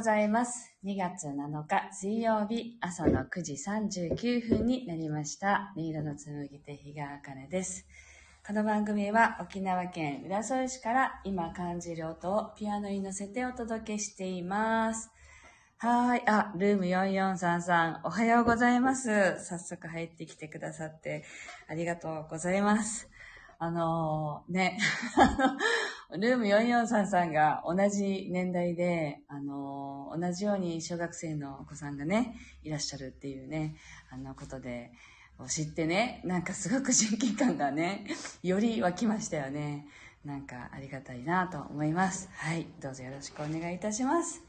ございます。2月7日水曜日朝の9時39分になりました。音色の紡ぎ手日川茜です。この番組は沖縄県浦添市から今感じる音をピアノに乗せてお届けしています。はーい。あ、ルーム4433、おはようございます。早速入ってきてくださってありがとうございます。あのーね、ルーム4433が同じ年代で、あの同じように小学生のお子さんがね、いらっしゃるっていうね、あのことで、知ってね、なんかすごく親近感がね、より湧きましたよね。なんかありがたいなと思います。はい、どうぞよろしくお願いいたします。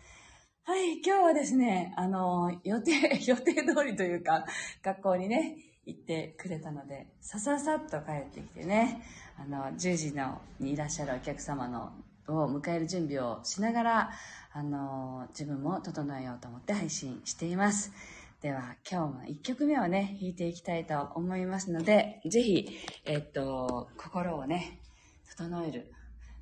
はい、今日はですね、あの、予定、予定通りというか、学校にね、行ってくれたので、さささっと帰ってきてね、あの、10時のにいらっしゃるお客様のを迎える準備をしながら、あの、自分も整えようと思って配信しています。では、今日も1曲目をね、弾いていきたいと思いますので、ぜひ、えっと、心をね、整える。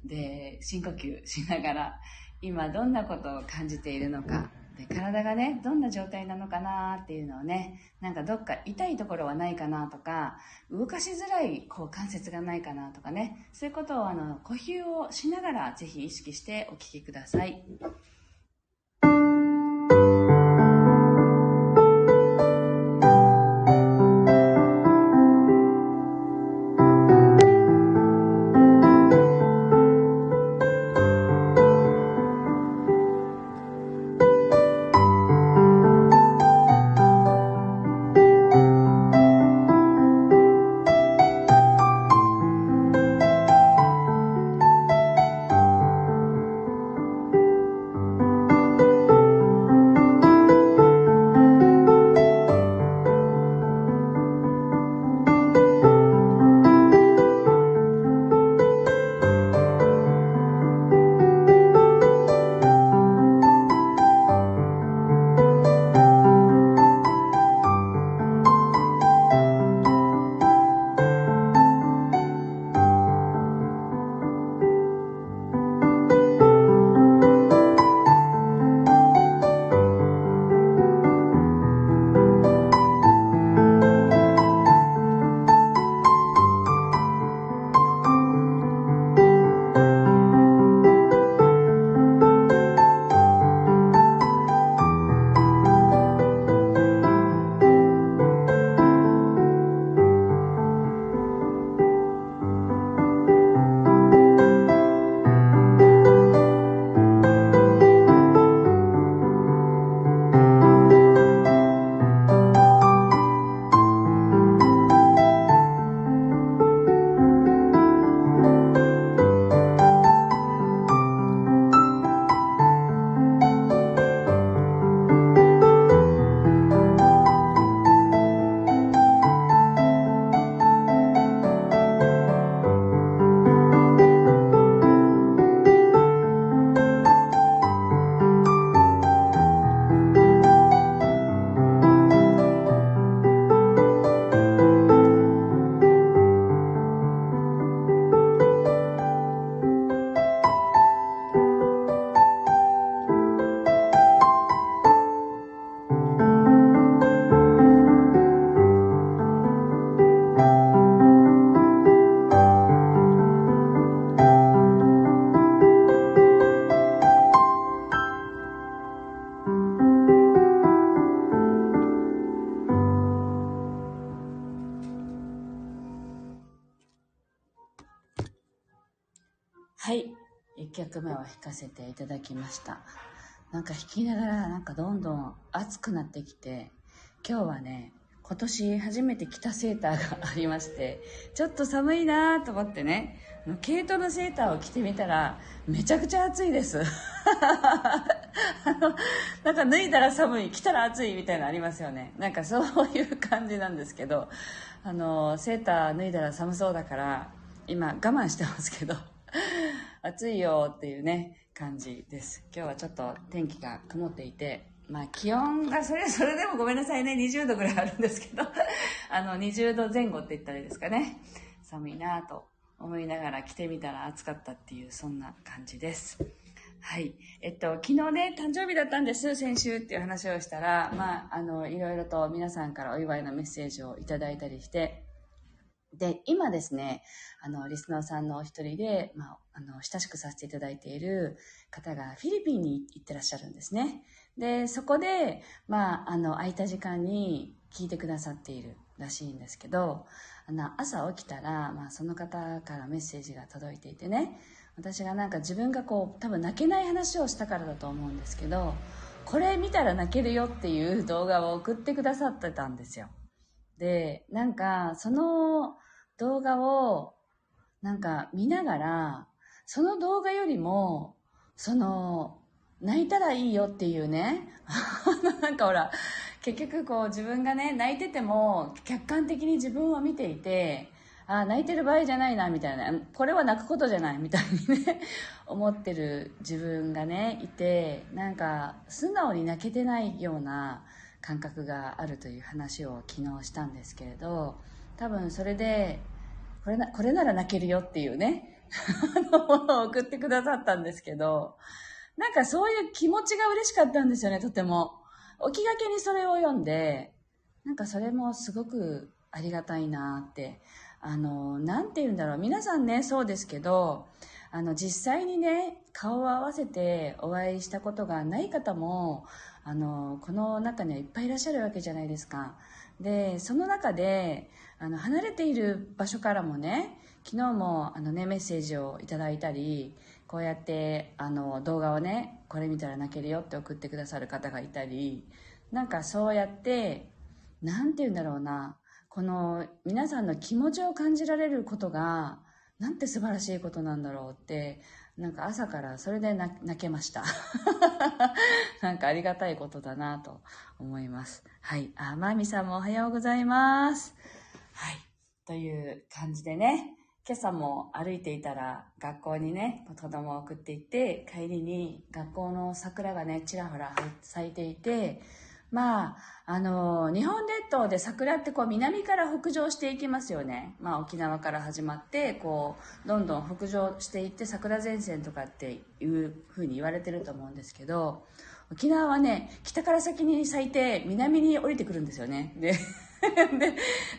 で、深呼吸しながら、今どんなことを感じているのか、体がね、どんな状態なのかなっていうのをね、なんかどっか痛いところはないかなとか、動かしづらいこう関節がないかなとかね、そういうことをあの、呼吸をしながらぜひ意識してお聞きください。はい。1曲目を弾かせていただきました。なんか弾きながらなんかどんどん暑くなってきて、今日はね、今年初めて着たセーターが ありまして、ちょっと寒いなと思ってね、毛糸のセーターを着てみたら、めちゃくちゃ暑いです。あの、なんか脱いだら寒い、着たら暑いみたいなのありますよね。なんかそういう感じなんですけど、あの、セーター脱いだら寒そうだから、今我慢してますけど、暑いよっていうね、感じです。今日はちょっと天気が曇っていて、まあ気温が それ、それでもごめんなさいね、20度ぐらいあるんですけど、あの、20度前後って言ったらいいですかね。寒いなぁと思いながら着てみたら暑かったっていう、そんな感じです。はい。えっと、昨日ね、誕生日だったんです、先週っていう話をしたら、まあ、あの、いろいろと皆さんからお祝いのメッセージをいただいたりして、で、今ですね、あの、リスナーさんのお一人で、まあ、あの、親しくさせていただいている方がフィリピンに行ってらっしゃるんですね。で、そこで、まあ、あの、空いた時間に聞いてくださっているらしいんですけど、あの、朝起きたら、まあ、その方からメッセージが届いていてね、私がなんか自分がこう、多分泣けない話をしたからだと思うんですけど、これ見たら泣けるよっていう動画を送ってくださってたんですよ。で、なんか、その動画を、なんか見ながら、その動画よりも、その、泣いたらいいよっていうね、なんかほら、結局こう自分がね、泣いてても客観的に自分を見ていて、あ泣いてる場合じゃないな、みたいな。これは泣くことじゃない、みたいにね、思ってる自分がね、いて、なんか、素直に泣けてないような感覚があるという話を昨日したんですけれど、多分それで、これな、これなら泣けるよっていうね、の、ものを送ってくださったんですけど、なんかそういう気持ちが嬉しかったんですよね、とても。起きがけにそれを読んで、なんかそれもすごくありがたいなって。あの、なんて言うんだろう。皆さんね、そうですけど、あの、実際にね、顔を合わせてお会いしたことがない方も、あの、この中にはいっぱいいらっしゃるわけじゃないですか。で、その中で、あの、離れている場所からもね、昨日もあのね、メッセージをいただいたり、こうやってあの動画をねこれ見たら泣けるよって送ってくださる方がいたりなんかそうやって何て言うんだろうなこの皆さんの気持ちを感じられることがなんて素晴らしいことなんだろうってなんか朝からそれで泣けました。なんかありがたいことだなと思います。はい。あまみさんもおはようございます。はい。という感じでね今朝も歩いていたら学校にね、子供を送っていって、帰りに学校の桜がね、ちらほら咲いていて、まあ、あの、日本列島で桜ってこう南から北上していきますよね。まあ沖縄から始まって、こう、どんどん北上していって桜前線とかっていうふうに言われてると思うんですけど、沖縄はね、北から先に咲いて南に降りてくるんですよね。で、で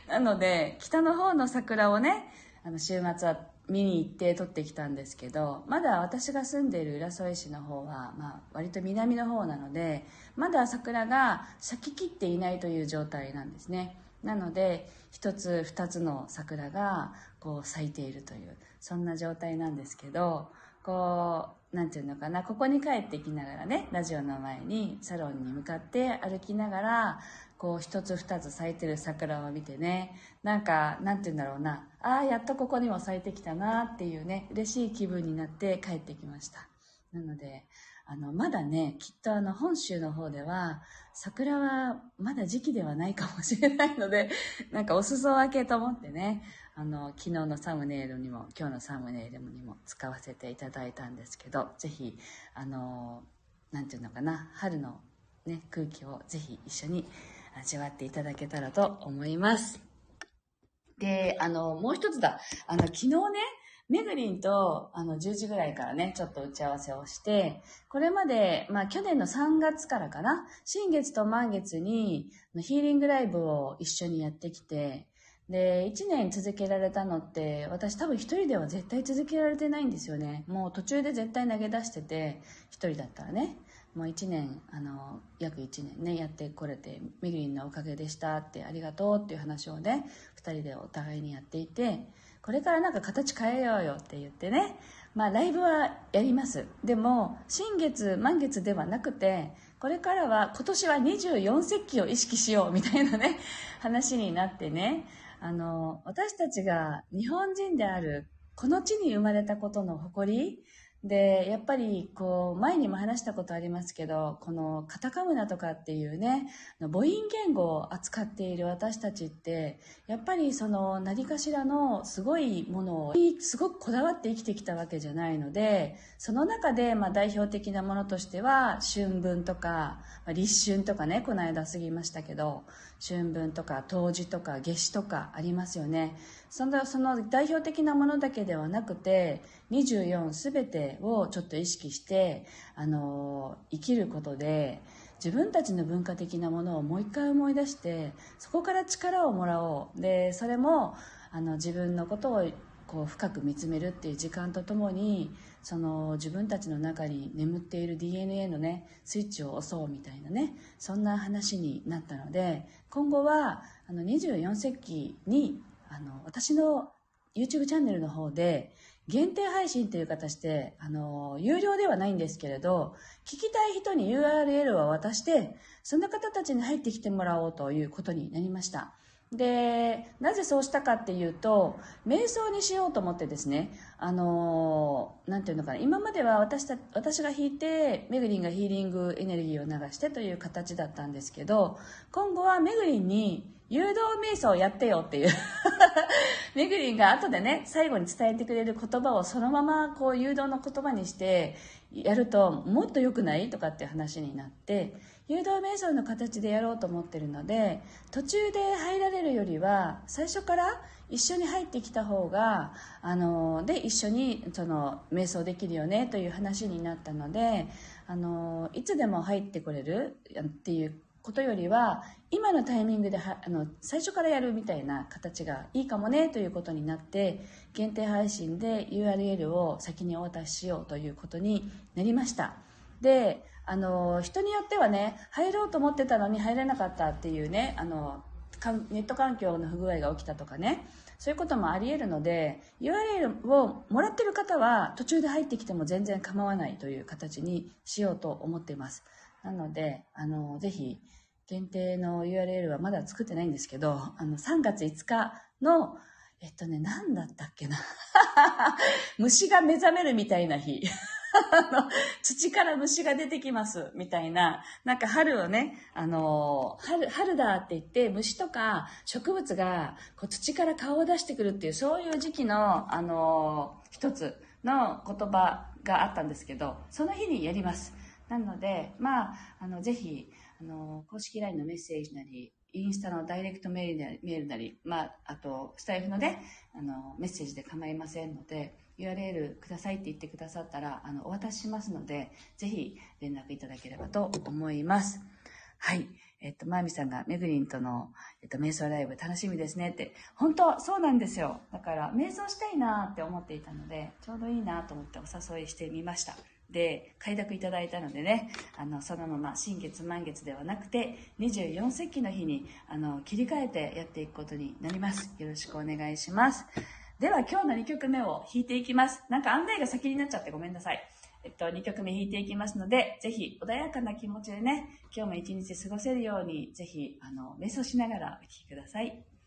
なので、北の方の桜をね、あの週末は見に行って撮ってきたんですけどまだ私が住んでいる浦添市の方は、まあ、割と南の方なのでまだ桜が咲ききっていないという状態なんですね。なので1つ2つの桜がこう咲いているというそんな状態なんですけどこうなんていうのかなここに帰ってきながらねラジオの前にサロンに向かって歩きながらこう一つ二つ咲いてる桜を見てね。なんかなんて言うんだろうな。ああやっとここにも咲いてきたなっていうね嬉しい気分になって帰ってきました。なのであのまだねきっとあの本州の方では桜はまだ時期ではないかもしれないので なんかお裾分けと思ってねあの昨日のサムネイルにも今日のサムネイルにも使わせていただいたんですけどぜひあのなんていうのかな春のね空気をぜひ一緒に味わっていただけたらと思います。で、あの、もう一つだ。あの、昨日ね、めぐりんと、あの、10時ぐらいからね、ちょっと打ち合わせをして、これまで、まあ、去年の3月からかな、新月と満月に、ヒーリングライブを一緒にやってきて、で、1年続けられたのって、私多分一人では絶対続けられてないんですよね。もう途中で絶対投げ出してて、一人だったらね。もう1年あの約1年ねやってこれてみぐりんのおかげでしたってありがとうっていう話をね2人でお互いにやっていてこれからなんか形変えようよって言ってねまあライブはやります。でも新月満月ではなくてこれからは今年は24節気を意識しようみたいなね話になってねあの私たちが日本人であるこの地に生まれたことの誇りで、やっぱり、こう、前にも話したことありますけど、このカタカムナとかっていうね、母音言語を扱っている私たちって、やっぱりその何かしらのすごいものを、すごくこだわって生きてきたわけじゃないので、その中で、まあ代表的なものとしては、春分とか、立春とかね、この間過ぎましたけど、春分とか冬至とか夏至とかありますよね。そのその代表的なものだけではなくて24すべてをちょっと意識してあの生きることで自分たちの文化的なものをもう一回思い出してそこから力をもらおうでそれもあの自分のことをこう深く見つめるっていう時間とともにその自分たちの中に眠っている DNA のねスイッチを押そうみたいなねそんな話になったので今後はあの24世紀にあの私の YouTube チャンネルの方で限定配信という形で、あの、有料ではないんですけれど、聞きたい人に URL を渡して、その方たちに入ってきてもらおうということになりました。で、なぜそうしたかっていうと、瞑想にしようと思ってですね、あの、なんていうのかな、今までは私た私が弾いて、めぐりんがヒーリングエネルギーを流してという形だったんですけど、今後はめぐりんに誘導瞑想をやってよっていう。めぐりんが後でね、最後に伝えてくれる言葉をそのままこう誘導の言葉にしてやるともっと良くないとかっていう話になって、誘導瞑想の形でやろうと思ってるので、途中で入られるよりは、最初から一緒に入ってきた方が、あの、で、一緒にその瞑想できるよねという話になったので、あの、いつでも入ってこれるっていうことよりは今のタイミングではあの最初からやるみたいな形がいいかもねということになって限定配信で URL を先にお渡ししようということになりました。であの人によってはね入ろうと思ってたのに入れなかったっていうねあのネット環境の不具合が起きたとかねそういうこともあり得るので URL をもらってる方は途中で入ってきても全然構わないという形にしようと思っています。なので、あの、ぜひ、限定の URL はまだ作ってないんですけど、あの、3月5日の、えっとね、何だったっけな。虫が目覚めるみたいな日。あの、土から虫が出てきます、みたいな。なんか春をね、あの、春、春だって言って、虫とか植物がこう土から顔を出してくるっていう、そういう時期の、あの、一つの言葉があったんですけど、その日にやります。なので、まあ、あの、ぜひ、あの、公式 LINE のメッセージなり、インスタのダイレクトメールなり、メールなりまあ、あと、スタイフのね、あの、メッセージで構いませんので、URL くださいって言ってくださったら、あの、お渡ししますので、ぜひ連絡いただければと思います。はい。えっと、まゆみさんが、めぐりんとの、えっと、瞑想ライブ楽しみですねって。本当そうなんですよ。だから、瞑想したいなって思っていたので、ちょうどいいなと思ってお誘いしてみました。で快諾いただいたのでねあのそのまま新月満月ではなくて24節気の日にあの切り替えてやっていくことになりますよろしくお願いしますでは今日の2曲目を弾いていきますなんか案内が先になっちゃってごめんなさいえっと、2曲目弾いていきますので、ぜひ穏やかな気持ちでね、今日も一日過ごせるように、ぜひ、あの、瞑想しながらお聴きください。はい。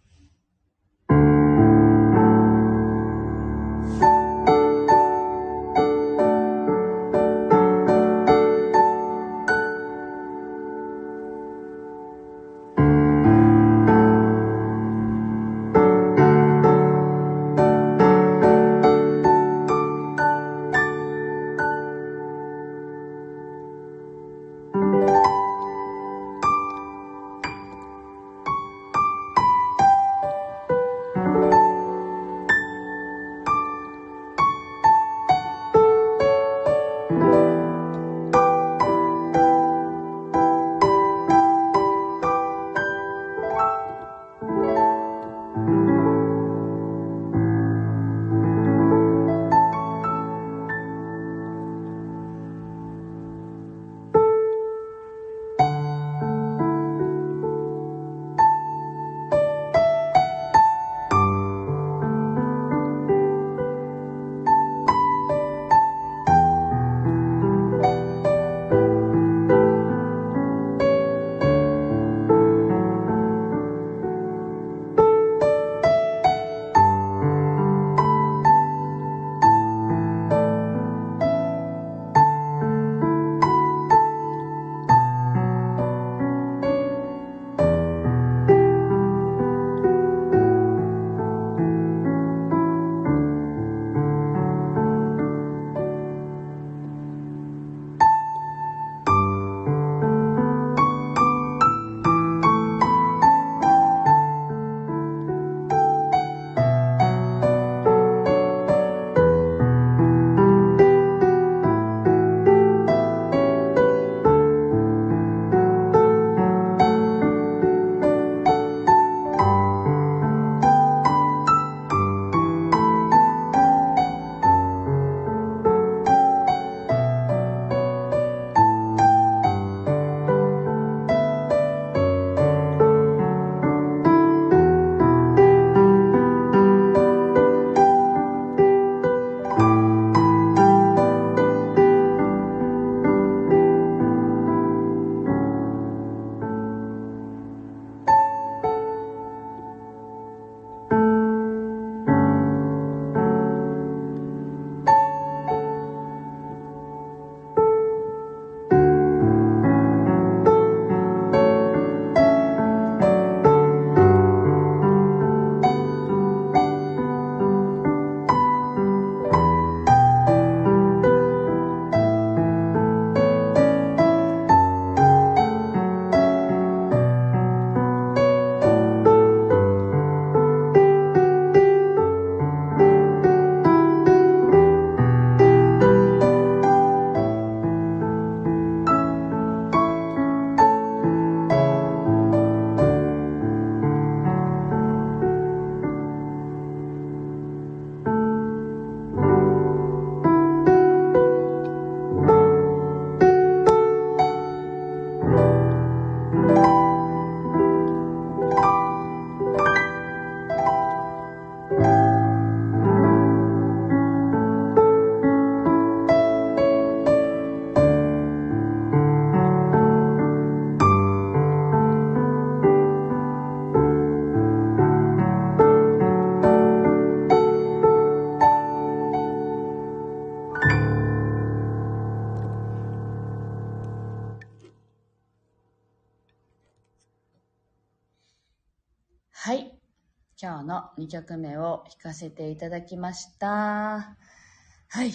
の2曲目を弾かせていただきました。はい。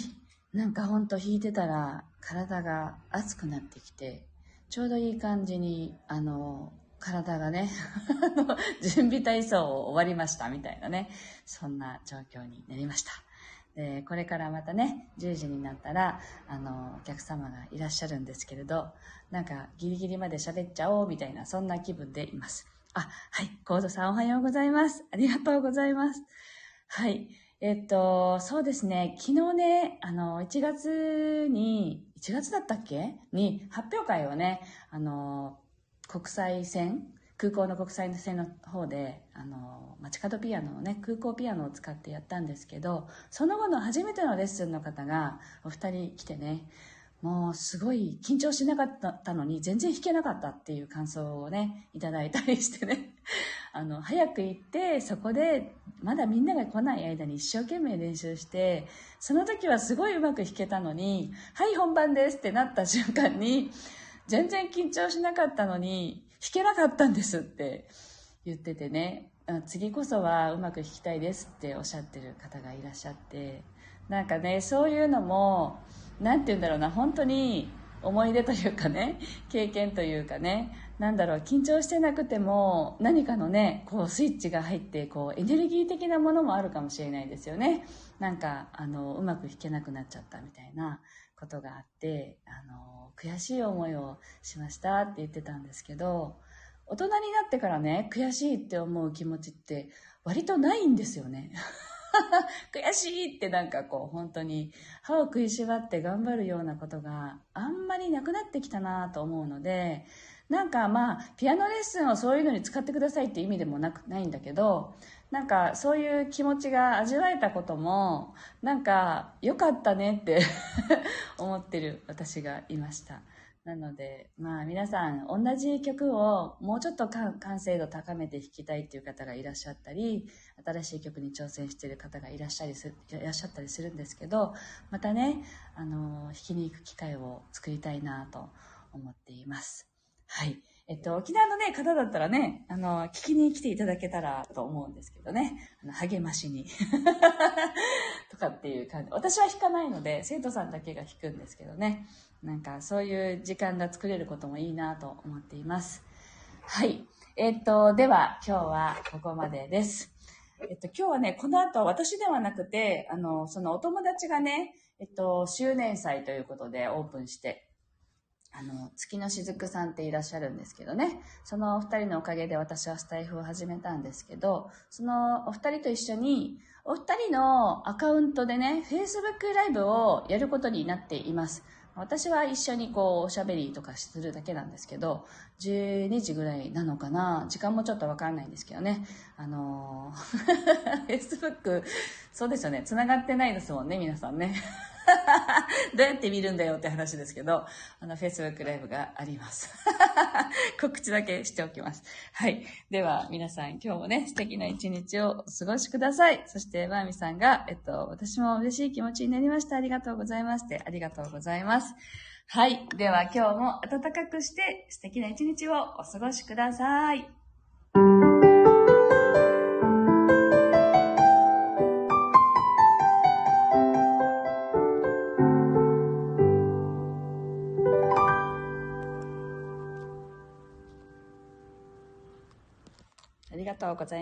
なんかほんと弾いてたら体が熱くなってきて、ちょうどいい感じに、あの、体がね、準備体操を終わりましたみたいなね、そんな状況になりました。で、これからまたね、10時になったら、あの、お客様がいらっしゃるんですけれど、なんかギリギリまで喋っちゃおうみたいな、そんな気分でいます。あ、はい、コードさんおはようございます。ありがとうございます。はい。えっと、そうですね、昨日ね、あの、1月に、1月だったっけ？に、発表会をね、あの、国際線、空港の国際線の方で、あの、街角ピアノをね、空港ピアノを使ってやったんですけど、その後の初めてのレッスンの方が、お二人来てね、もうすごい緊張しなかったのに全然弾けなかったっていう感想をね、いただいたりしてね。あの、早く行って、そこで、まだみんなが来ない間に一生懸命練習して、その時はすごいうまく弾けたのに、はい、本番ですってなった瞬間に、全然緊張しなかったのに、弾けなかったんですって言っててね、次こそはうまく弾きたいですっておっしゃってる方がいらっしゃって、なんかね、そういうのも、なんて言うんだろうな、本当に思い出というかね、経験というかね、なんだろう、緊張してなくても何かのね、こうスイッチが入って、こうエネルギー的なものもあるかもしれないですよね。なんか、あの、うまく弾けなくなっちゃったみたいなことがあって、あの、悔しい思いをしましたって言ってたんですけど、大人になってからね、悔しいって思う気持ちって割とないんですよね。悔しいってなんかこう本当に歯を食いしばって頑張るようなことがあんまりなくなってきたなと思うので、なんかまあ、ピアノレッスンをそういうのに使ってくださいって意味でもなく、ないんだけど、なんかそういう気持ちが味わえたことも、なんか良かったねって 思ってる私がいました。なので、まあ皆さん同じ曲をもうちょっと完成度高めて弾きたいっていう方がいらっしゃったり、新しい曲に挑戦している方がいらっしゃりすいらっしゃったりするんですけど、またね、あの、弾きに行く機会を作りたいなと思っています。はい。えっと、沖縄のね、方だったらね、あの、聞きに来ていただけたらと思うんですけどね、あの励ましに。かっていう感じ。私は弾かないので、生徒さんだけが弾くんですけどね。なんか、そういう時間が作れることもいいなと思っています。はい。えっと、では、今日はここまでです。えっと、今日はね、この後、私ではなくて、あの、そのお友達がね、えっと、周年祭ということでオープンして、あの、月のしずくさんっていらっしゃるんですけどね。そのお二人のおかげで私はスタイフを始めたんですけど、そのお二人と一緒に、お二人のアカウントでね、Facebook ライブをやることになっています。私は一緒にこう、おしゃべりとかするだけなんですけど、12時ぐらいなのかな時間もちょっとわかんないんですけどね。あのー、Facebook、そうですよね。繋がってないですもんね、皆さんね。どうやって見るんだよって話ですけど、あの、Facebook ライブがあります。告知だけしておきます。はい。では、皆さん今日もね、素敵な一日をお過ごしください。そして、まーみさんが、えっと、私も嬉しい気持ちになりました。ありがとうございます。って、ありがとうございます。はい。では、今日も暖かくして素敵な一日をお過ごしください。とうございます。